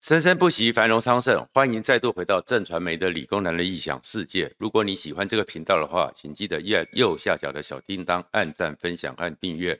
生生不息，繁荣昌盛。欢迎再度回到正传媒的理工男的异想世界。如果你喜欢这个频道的话，请记得右右下角的小叮当按赞、分享和订阅。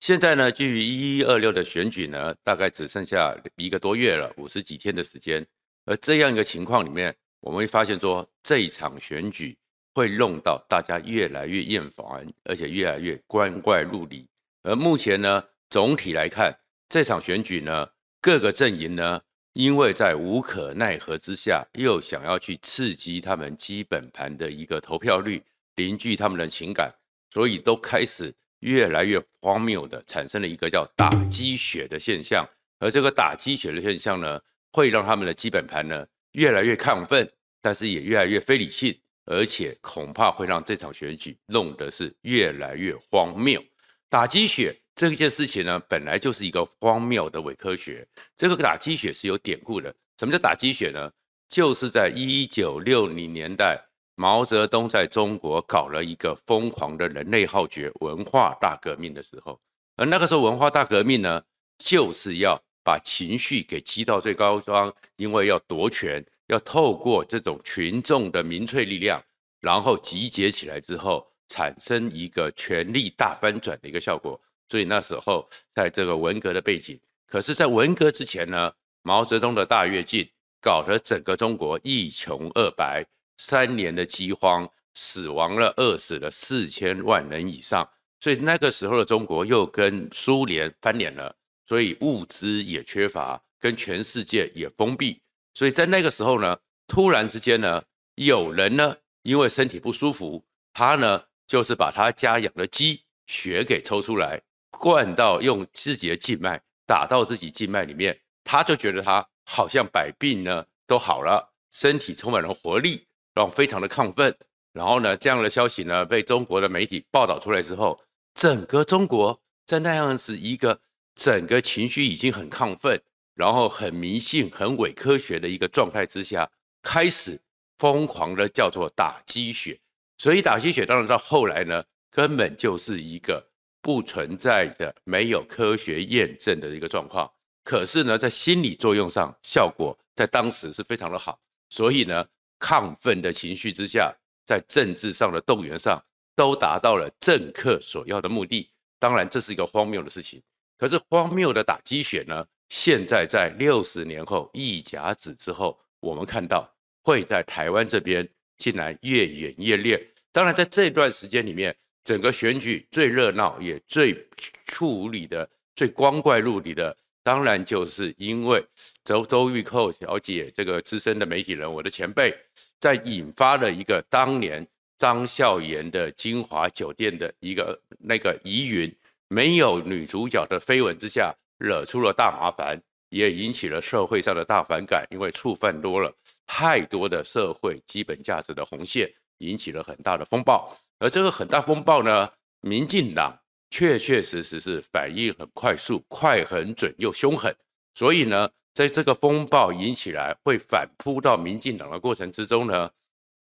现在呢，距一一二六的选举呢，大概只剩下一个多月了，五十几天的时间。而这样一个情况里面，我们会发现说，这一场选举会弄到大家越来越厌烦，而且越来越光怪陆离。而目前呢，总体来看，这场选举呢，各个阵营呢。因为在无可奈何之下，又想要去刺激他们基本盘的一个投票率，凝聚他们的情感，所以都开始越来越荒谬的产生了一个叫打鸡血的现象。而这个打鸡血的现象呢，会让他们的基本盘呢越来越亢奋，但是也越来越非理性，而且恐怕会让这场选举弄得是越来越荒谬。打鸡血。这件事情呢，本来就是一个荒谬的伪科学。这个打鸡血是有典故的。什么叫打鸡血呢？就是在一九六零年代，毛泽东在中国搞了一个疯狂的人类浩劫文化大革命的时候。而那个时候文化大革命呢，就是要把情绪给激到最高端，因为要夺权，要透过这种群众的民粹力量，然后集结起来之后，产生一个权力大翻转的一个效果。所以那时候，在这个文革的背景，可是，在文革之前呢，毛泽东的大跃进搞得整个中国一穷二白，三年的饥荒，死亡了，饿死了四千万人以上。所以那个时候的中国又跟苏联翻脸了，所以物资也缺乏，跟全世界也封闭。所以在那个时候呢，突然之间呢，有人呢，因为身体不舒服，他呢，就是把他家养的鸡血给抽出来。灌到用自己的静脉打到自己静脉里面，他就觉得他好像百病呢都好了，身体充满了活力，然后非常的亢奋。然后呢，这样的消息呢被中国的媒体报道出来之后，整个中国在那样子一个整个情绪已经很亢奋，然后很迷信、很伪科学的一个状态之下，开始疯狂的叫做打鸡血。所以打鸡血当然到后来呢，根本就是一个。不存在的、没有科学验证的一个状况，可是呢，在心理作用上，效果在当时是非常的好。所以呢，亢奋的情绪之下，在政治上的动员上，都达到了政客所要的目的。当然，这是一个荒谬的事情。可是荒谬的打鸡血呢，现在在六十年后一甲子之后，我们看到会在台湾这边竟然越演越烈。当然，在这段时间里面。整个选举最热闹也最处理的最光怪陆离的，当然就是因为周周玉蔻小姐这个资深的媒体人，我的前辈，在引发了一个当年张孝颜的金华酒店的一个那个疑云，没有女主角的绯闻之下，惹出了大麻烦，也引起了社会上的大反感，因为触犯多了太多的社会基本价值的红线，引起了很大的风暴。而这个很大风暴呢，民进党确确实实是反应很快速、快很准又凶狠，所以呢，在这个风暴引起来会反扑到民进党的过程之中呢，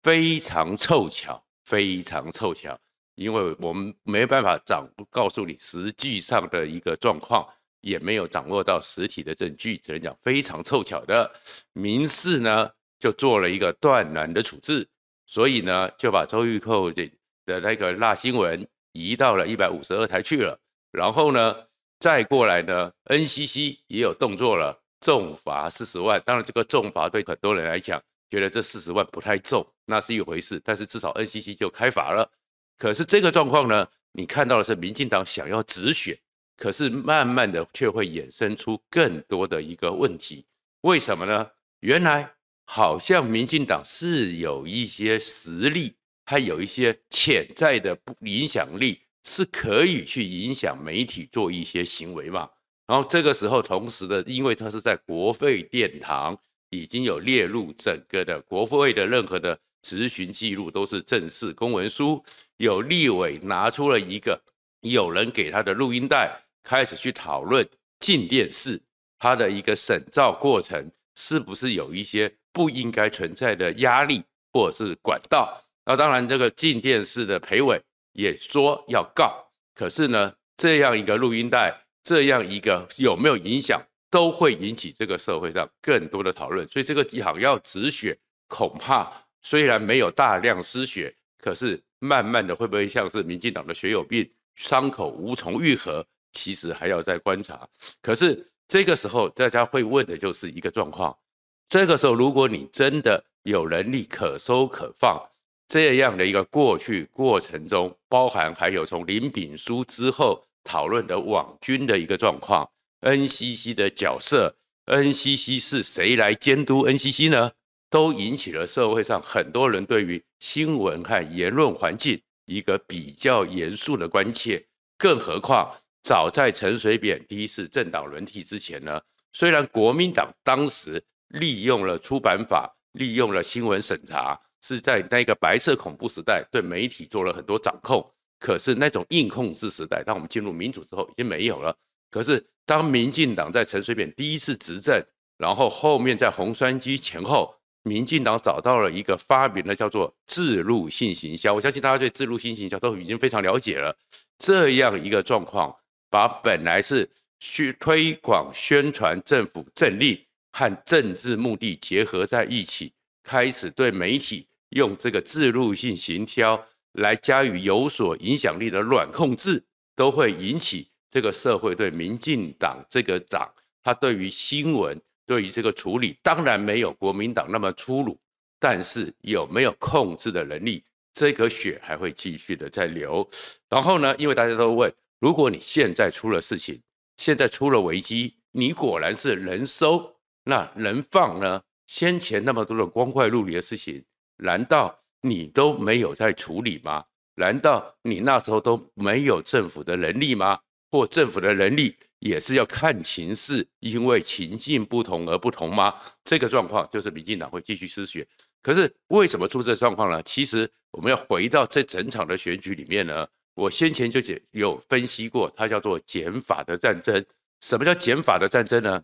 非常凑巧，非常凑巧，因为我们没办法掌告诉你实际上的一个状况，也没有掌握到实体的证据，只能讲非常凑巧的，民视呢就做了一个断然的处置，所以呢就把周玉蔻这。的那个辣新闻移到了一百五十二台去了，然后呢，再过来呢，NCC 也有动作了，重罚四十万。当然，这个重罚对很多人来讲，觉得这四十万不太重，那是一回事。但是至少 NCC 就开罚了。可是这个状况呢，你看到的是民进党想要止血，可是慢慢的却会衍生出更多的一个问题。为什么呢？原来好像民进党是有一些实力。它有一些潜在的不影响力，是可以去影响媒体做一些行为嘛。然后这个时候，同时的，因为它是在国会殿堂，已经有列入整个的国会的任何的质询记录都是正式公文书，有立委拿出了一个有人给他的录音带，开始去讨论进电视它的一个审造过程是不是有一些不应该存在的压力或者是管道。那当然，这个镜电视的裴伟也说要告，可是呢，这样一个录音带，这样一个有没有影响，都会引起这个社会上更多的讨论。所以这个几行要止血，恐怕虽然没有大量失血，可是慢慢的会不会像是民进党的血友病，伤口无从愈合？其实还要再观察。可是这个时候大家会问的就是一个状况：这个时候如果你真的有能力可收可放，这样的一个过去过程中，包含还有从林炳书之后讨论的网军的一个状况，NCC 的角色，NCC 是谁来监督 NCC 呢？都引起了社会上很多人对于新闻和言论环境一个比较严肃的关切。更何况，早在陈水扁第一次政党轮替之前呢，虽然国民党当时利用了出版法，利用了新闻审查，是在那个白色恐怖时代对媒体做了很多掌控。可是那种硬控制时代，当我们进入民主之后，已经没有了。可是当民进党在陈水扁第一次执政，然后后面在洪酸基前后，民进党找到了一个发明的叫做自入性行销。我相信大家对自入性行销都已经非常了解了。这样一个状况，把本来是去推广宣传政府政令和政治目的结合在一起，开始对媒体用这个置入性行销来加以有所影响力的软控制，都会引起这个社会对民进党这个党，他对于新闻对于这个处理，当然没有国民党那么粗鲁，但是有没有控制的能力，这个血还会继续的在流。然后呢，因为大家都问，如果你现在出了事情，现在出了危机，你果然是人收，那人放呢？先前那么多的光怪陆离的事情，难道你都没有在处理吗？难道你那时候都没有政府的能力吗？或政府的能力也是要看情势，因为情境不同而不同吗？这个状况就是民进党会继续失血。可是为什么出这状况呢？其实我们要回到这整场的选举里面呢，我先前就解有分析过，它叫做减法的战争。什么叫减法的战争呢？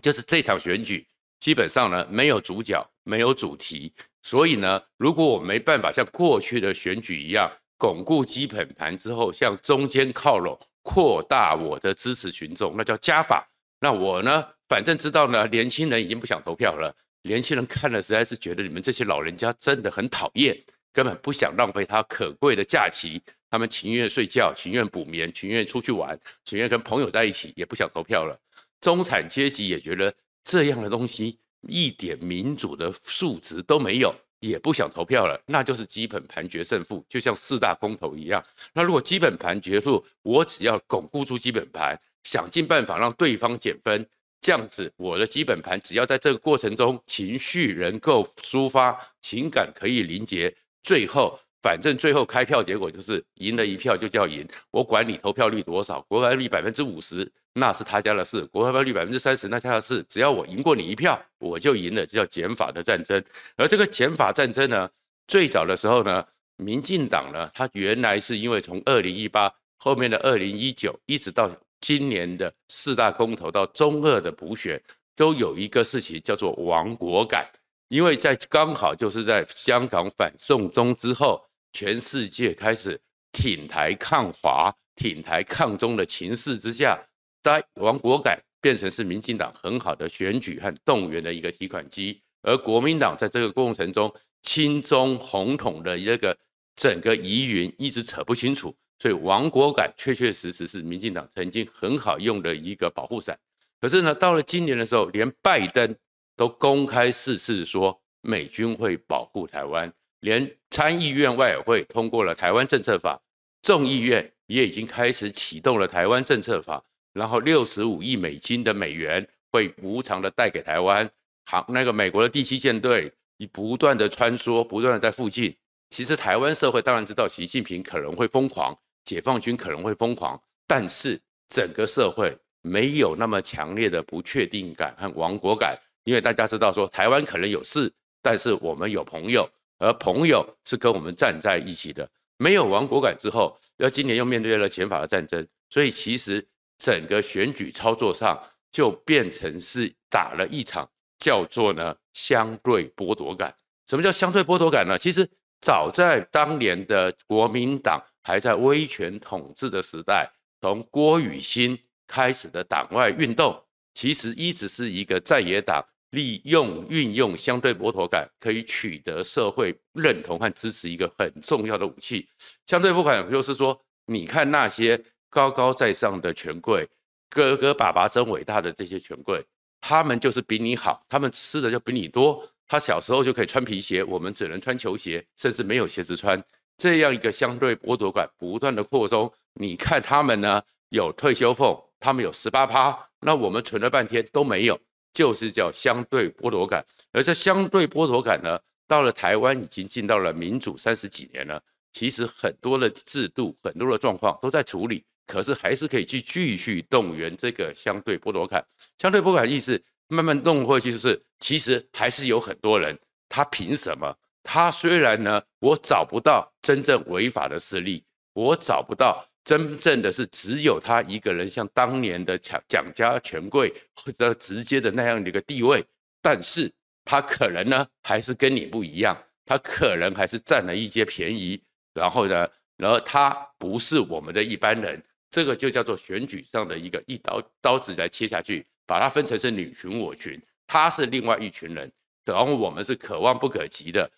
就是这场选举基本上呢没有主角，没有主题。所以呢，如果我没办法像过去的选举一样巩固基本盘之后，向中间靠拢，扩大我的支持群众，那叫加法。那我呢，反正知道呢，年轻人已经不想投票了。年轻人看了实在是觉得你们这些老人家真的很讨厌，根本不想浪费他可贵的假期。他们情愿睡觉，情愿补眠，情愿出去玩，情愿跟朋友在一起，也不想投票了。中产阶级也觉得这样的东西。一点民主的素质都没有，也不想投票了，那就是基本盘决胜负，就像四大公投一样。那如果基本盘决负，我只要巩固住基本盘，想尽办法让对方减分，这样子我的基本盘只要在这个过程中情绪能够抒发，情感可以凝结，最后。反正最后开票结果就是赢了一票就叫赢，我管你投票率多少，国票率百分之五十那是他家的事，国票率百分之三十那他的事，只要我赢过你一票，我就赢了，这叫减法的战争。而这个减法战争呢，最早的时候呢，民进党呢，他原来是因为从二零一八后面的二零一九，一直到今年的四大公投到中二的补选，都有一个事情叫做亡国感，因为在刚好就是在香港反送中之后。全世界开始挺台抗华、挺台抗中的情势之下，在亡国感变成是民进党很好的选举和动员的一个提款机，而国民党在这个过程中亲中红统的一个整个疑云一直扯不清楚，所以亡国感确确实实是民进党曾经很好用的一个保护伞。可是呢，到了今年的时候，连拜登都公开誓词说美军会保护台湾。连参议院外委会通过了台湾政策法，众议院也已经开始启动了台湾政策法，然后六十五亿美金的美元会无偿的带给台湾，好，那个美国的第七舰队以不断的穿梭，不断的在附近。其实台湾社会当然知道习近平可能会疯狂，解放军可能会疯狂，但是整个社会没有那么强烈的不确定感和亡国感，因为大家知道说台湾可能有事，但是我们有朋友。而朋友是跟我们站在一起的，没有亡国感之后，要今年又面对了减法的战争，所以其实整个选举操作上就变成是打了一场叫做呢相对剥夺感。什么叫相对剥夺感呢？其实早在当年的国民党还在威权统治的时代，从郭雨新开始的党外运动，其实一直是一个在野党利用运用相对剥夺感可以取得社会认同和支持一个很重要的武器。相对剥夺感就是说，你看那些高高在上的权贵，哥哥爸爸真伟大的这些权贵，他们就是比你好，他们吃的就比你多。他小时候就可以穿皮鞋，我们只能穿球鞋，甚至没有鞋子穿。这样一个相对剥夺感不断的扩充，你看他们呢有退休俸，他们有十八趴，那我们存了半天都没有，就是叫相对剥夺感。而这相对剥夺感呢，到了台湾已经进到了民主三十几年了，其实很多的制度、很多的状况都在处理，可是还是可以去继续动员这个相对剥夺感。相对剥夺感意思。慢慢弄过去，就是其实还是有很多人，他凭什么？他虽然呢，我找不到真正违法的势力，我找不到真正的是只有他一个人，像当年的蒋蒋家权贵或者直接的那样的一个地位，但是他可能呢，还是跟你不一样，他可能还是占了一些便宜，然后呢，然后他不是我们的一般人，这个就叫做选举上的一个一刀刀子来切下去。把它分成是你群我群，他是另外一群人，然后我们是可望不可及的。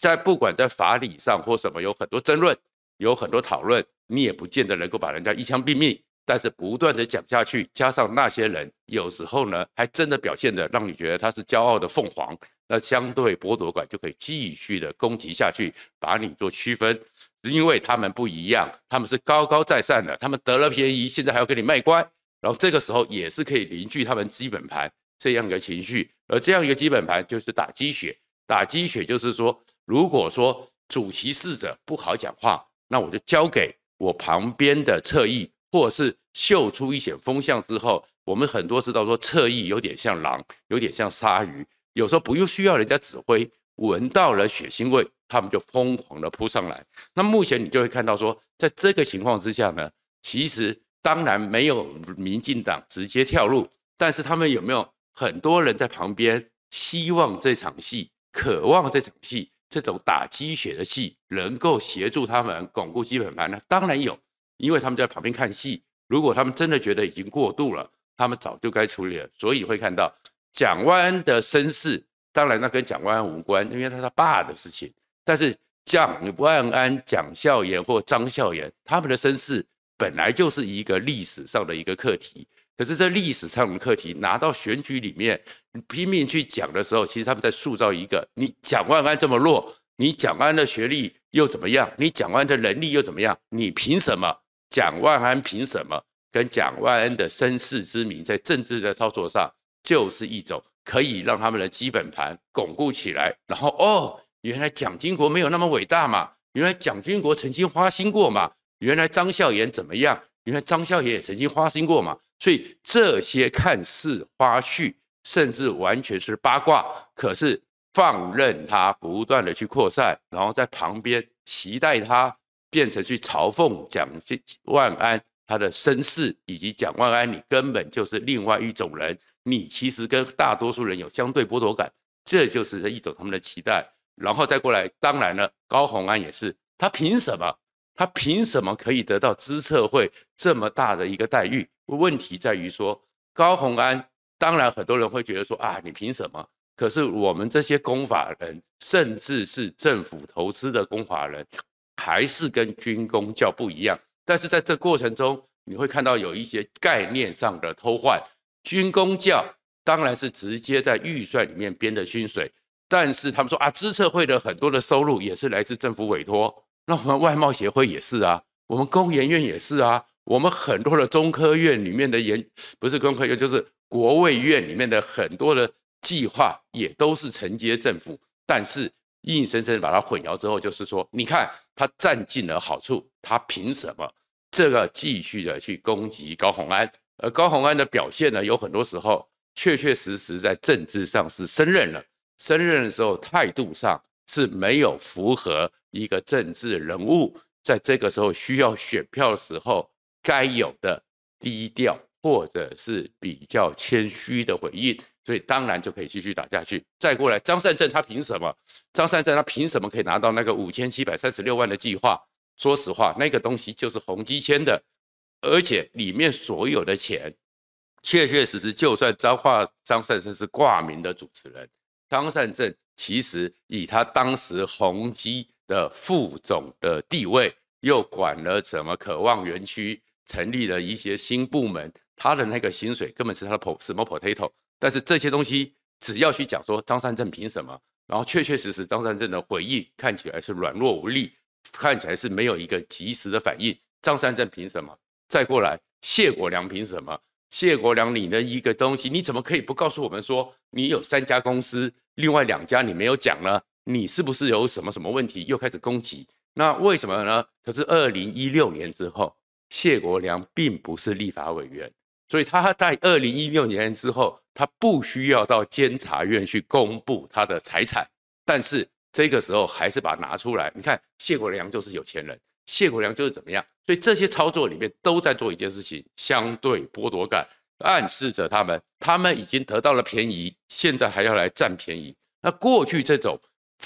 在不管在法理上或什么，有很多争论，有很多讨论，你也不见得能够把人家一枪毙命。但是不断的讲下去，加上那些人有时候呢，还真的表现的让你觉得他是骄傲的凤凰，那相对剥夺感就可以继续的攻击下去，把你做区分，因为他们不一样，他们是高高在上的，他们得了便宜，现在还要跟你卖乖。然后这个时候也是可以凝聚他们基本盘这样一个情绪，而这样一个基本盘就是打鸡血。打鸡血就是说，如果说主其事者不好讲话，那我就交给我旁边的侧翼，或是嗅出一些风向之后，我们很多知道说侧翼有点像狼，有点像鲨鱼，有时候不用需要人家指挥，闻到了血腥味，他们就疯狂的扑上来。那目前你就会看到说，在这个情况之下呢，其实。当然没有民进党直接跳入，但是他们有没有很多人在旁边，希望这场戏、渴望这场戏、这种打鸡血的戏能够协助他们巩固基本盘呢？当然有，因为他们在旁边看戏。如果他们真的觉得已经过度了，他们早就该处理了。所以会看到蒋万安的身世，当然那跟蒋万安无关，因为他是他爸的事情。但是蒋万安、蒋孝严或张孝严他们的身世。本来就是一个历史上的一个课题，可是这历史上的课题拿到选举里面拼命去讲的时候，其实他们在塑造一个：你蒋万安这么弱，你蒋万安的学历又怎么样？你蒋万安的能力又怎么样？你凭什么？蒋万安凭什么？跟蒋万安的身世之名，在政治的操作上，就是一种可以让他们的基本盘巩固起来。然后哦，原来蒋经国没有那么伟大嘛，原来蒋经国曾经花心过嘛。原来张孝严怎么样？原来张孝严也曾经花心过嘛，所以这些看似花絮，甚至完全是八卦，可是放任他不断的去扩散，然后在旁边期待他变成去嘲讽蒋万安他的身世，以及蒋万安你根本就是另外一种人，你其实跟大多数人有相对剥夺感，这就是一种他们的期待，然后再过来，当然了，高虹安也是，他凭什么？他凭什么可以得到资策会这么大的一个待遇？问题在于说，高虹安当然很多人会觉得说啊，你凭什么？可是我们这些公法人，甚至是政府投资的公法人，还是跟军公教不一样。但是在这过程中，你会看到有一些概念上的偷换。军公教当然是直接在预算里面编的薪水，但是他们说啊，资策会的很多的收入也是来自政府委托。那我们外贸协会也是啊，我们工研院也是啊，我们很多的中科院里面的研，不是工科院就是国卫院里面的很多的计划也都是承接政府，但是硬生生把它混淆之后，就是说，你看他占尽了好处，他凭什么这个继续的去攻击高虹安？而高虹安的表现呢，有很多时候确确实实在政治上是升任了，升任的时候态度上是没有符合。一个政治人物在这个时候需要选票的时候，该有的低调或者是比较谦虚的回应，所以当然就可以继续打下去。再过来，张善政他凭什么？张善政他凭什么可以拿到那个五千七百三十六万的计划？说实话，那个东西就是宏基签的，而且里面所有的钱，确确实实，就算彰化张善政是挂名的主持人，张善政其实以他当时宏基的副总的地位，又管了什么渴望园区，成立了一些新部门，他的那个薪水根本是他的 small potato。但是这些东西，只要去讲说张善政凭什么，然后确确实实张善政的回应看起来是软弱无力，看起来是没有一个及时的反应。张善政凭什么？再过来，谢国梁凭什么？谢国梁，你的一个东西，你怎么可以不告诉我们说你有三家公司，另外两家你没有讲呢？你是不是有什么什么问题？又开始攻击？那为什么呢？可是二零一六年之后，谢国梁并不是立法委员，所以他在二零一六年之后，他不需要到监察院去公布他的财产，但是这个时候还是把它拿出来。你看，谢国梁就是有钱人，谢国梁就是怎么样？所以这些操作里面都在做一件事情，相对剥夺感，暗示着他们，他们已经得到了便宜，现在还要来占便宜。那过去这种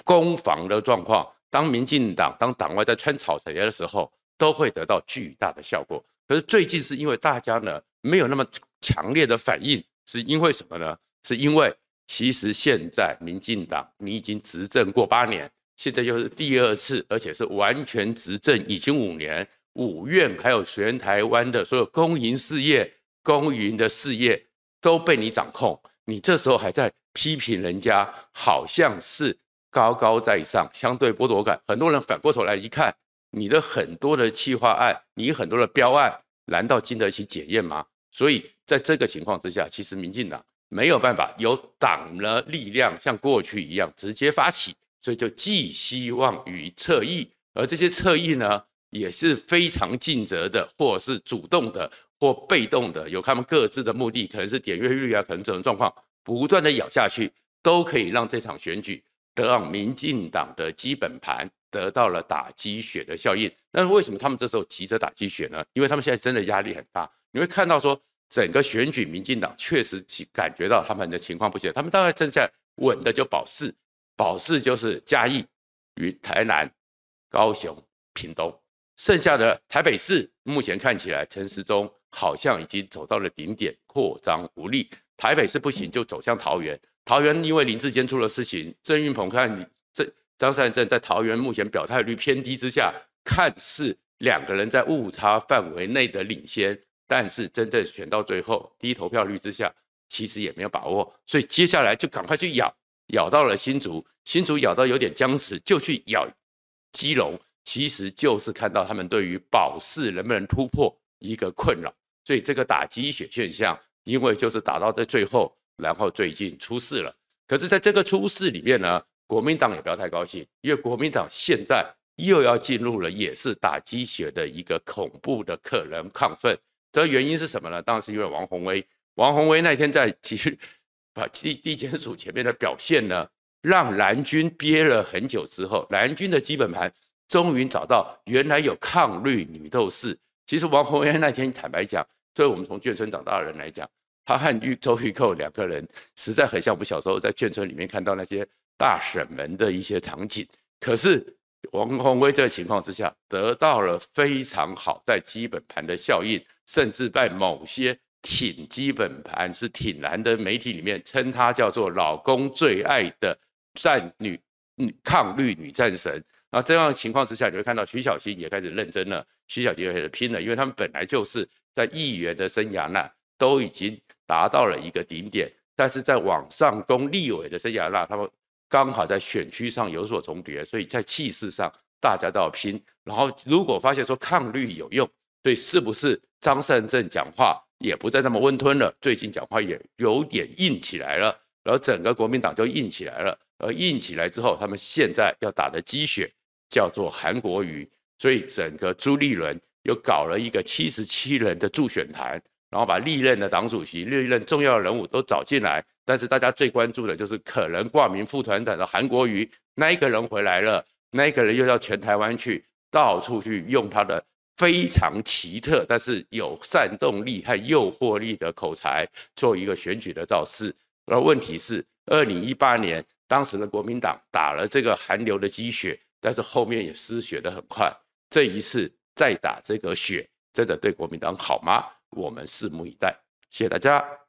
攻防的状况，当民进党当党外在穿草鞋的时候，都会得到巨大的效果。可是最近是因为大家呢没有那么强烈的反应，是因为什么呢？是因为其实现在民进党你已经执政过八年，现在又是第二次，而且是完全执政已经五年。五院还有全台湾的所有公营事业、公营的事业都被你掌控，你这时候还在批评人家，好像是高高在上，相对剥夺感。很多人反过头来一看，你的很多的企划案，你很多的标案，难道经得起检验吗？所以在这个情况之下，其实民进党没有办法有党的力量像过去一样直接发起，所以就寄希望于侧翼，而这些侧翼呢？也是非常尽责的，或是主动的，或被动的，有他们各自的目的，可能是点阅率啊，可能这种状况不断的咬下去，都可以让这场选举让民进党的基本盘得到了打鸡血的效应。但是为什么他们这时候急着打鸡血呢？因为他们现在真的压力很大。你会看到说，整个选举，民进党确实感觉到他们的情况不行，他们大概正在稳的就保四，保四就是嘉义、与台南、高雄、屏东。剩下的台北市目前看起来，陈时中好像已经走到了顶点，扩张无力。台北市不行，就走向桃园。桃园因为林志坚出了事情，郑运鹏看这张善政在桃园目前表态率偏低之下，看似两个人在误差范围内的领先，但是真正选到最后低投票率之下，其实也没有把握。所以接下来就赶快去咬，咬到了新竹，新竹咬到有点僵持，就去咬基隆。其实就是看到他们对于保释能不能突破一个困扰，所以这个打鸡血现象，因为就是打到在最后，然后最近出事了。可是在这个出事里面呢，国民党也不要太高兴，因为国民党现在又要进入了也是打鸡血的一个恐怖的可能亢奋。这原因是什么呢？当然是因为王鸿薇，王鸿薇那天在其实把地地检署前面的表现呢，让蓝军憋了很久之后，蓝军的基本盘。终于找到原来有抗绿女斗士。其实王宏威那天坦白讲，对我们从眷村长大的人来讲，他和玉周玉蔻两个人实在很像我们小时候在眷村里面看到那些大婶们的一些场景。可是王鸿薇这个情况之下，得到了非常好在基本盘的效应，甚至在某些挺基本盘是挺蓝的媒体里面称她叫做老公最爱的战女女抗绿女战神。那这样的情况之下，你会看到徐小新也开始认真了，徐小新也开始拼了，因为他们本来就是在议员的生涯那都已经达到了一个顶点，但是在往上攻立委的生涯那，他们刚好在选区上有所重叠，所以在气势上大家都要拼。然后如果发现说抗绿有用，对，是不是张善政讲话也不再那么温吞了？最近讲话也有点硬起来了，然后整个国民党就硬起来了，而硬起来之后，他们现在要打的鸡血。叫做韩国瑜，所以整个朱立伦又搞了一个七十七人的助选团，然后把历任的党主席、历任重要人物都找进来。但是大家最关注的就是可能挂名副团长的韩国瑜，那一个人回来了，那一个人又到全台湾去，到处去用他的非常奇特，但是有煽动力和诱惑力的口才，做一个选举的造势。而问题是，二零一八年当时的国民党打了这个韩流的鸡血。但是后面也失血的很快，这一次再打这个血，真的对国民党好吗？我们拭目以待。谢谢大家。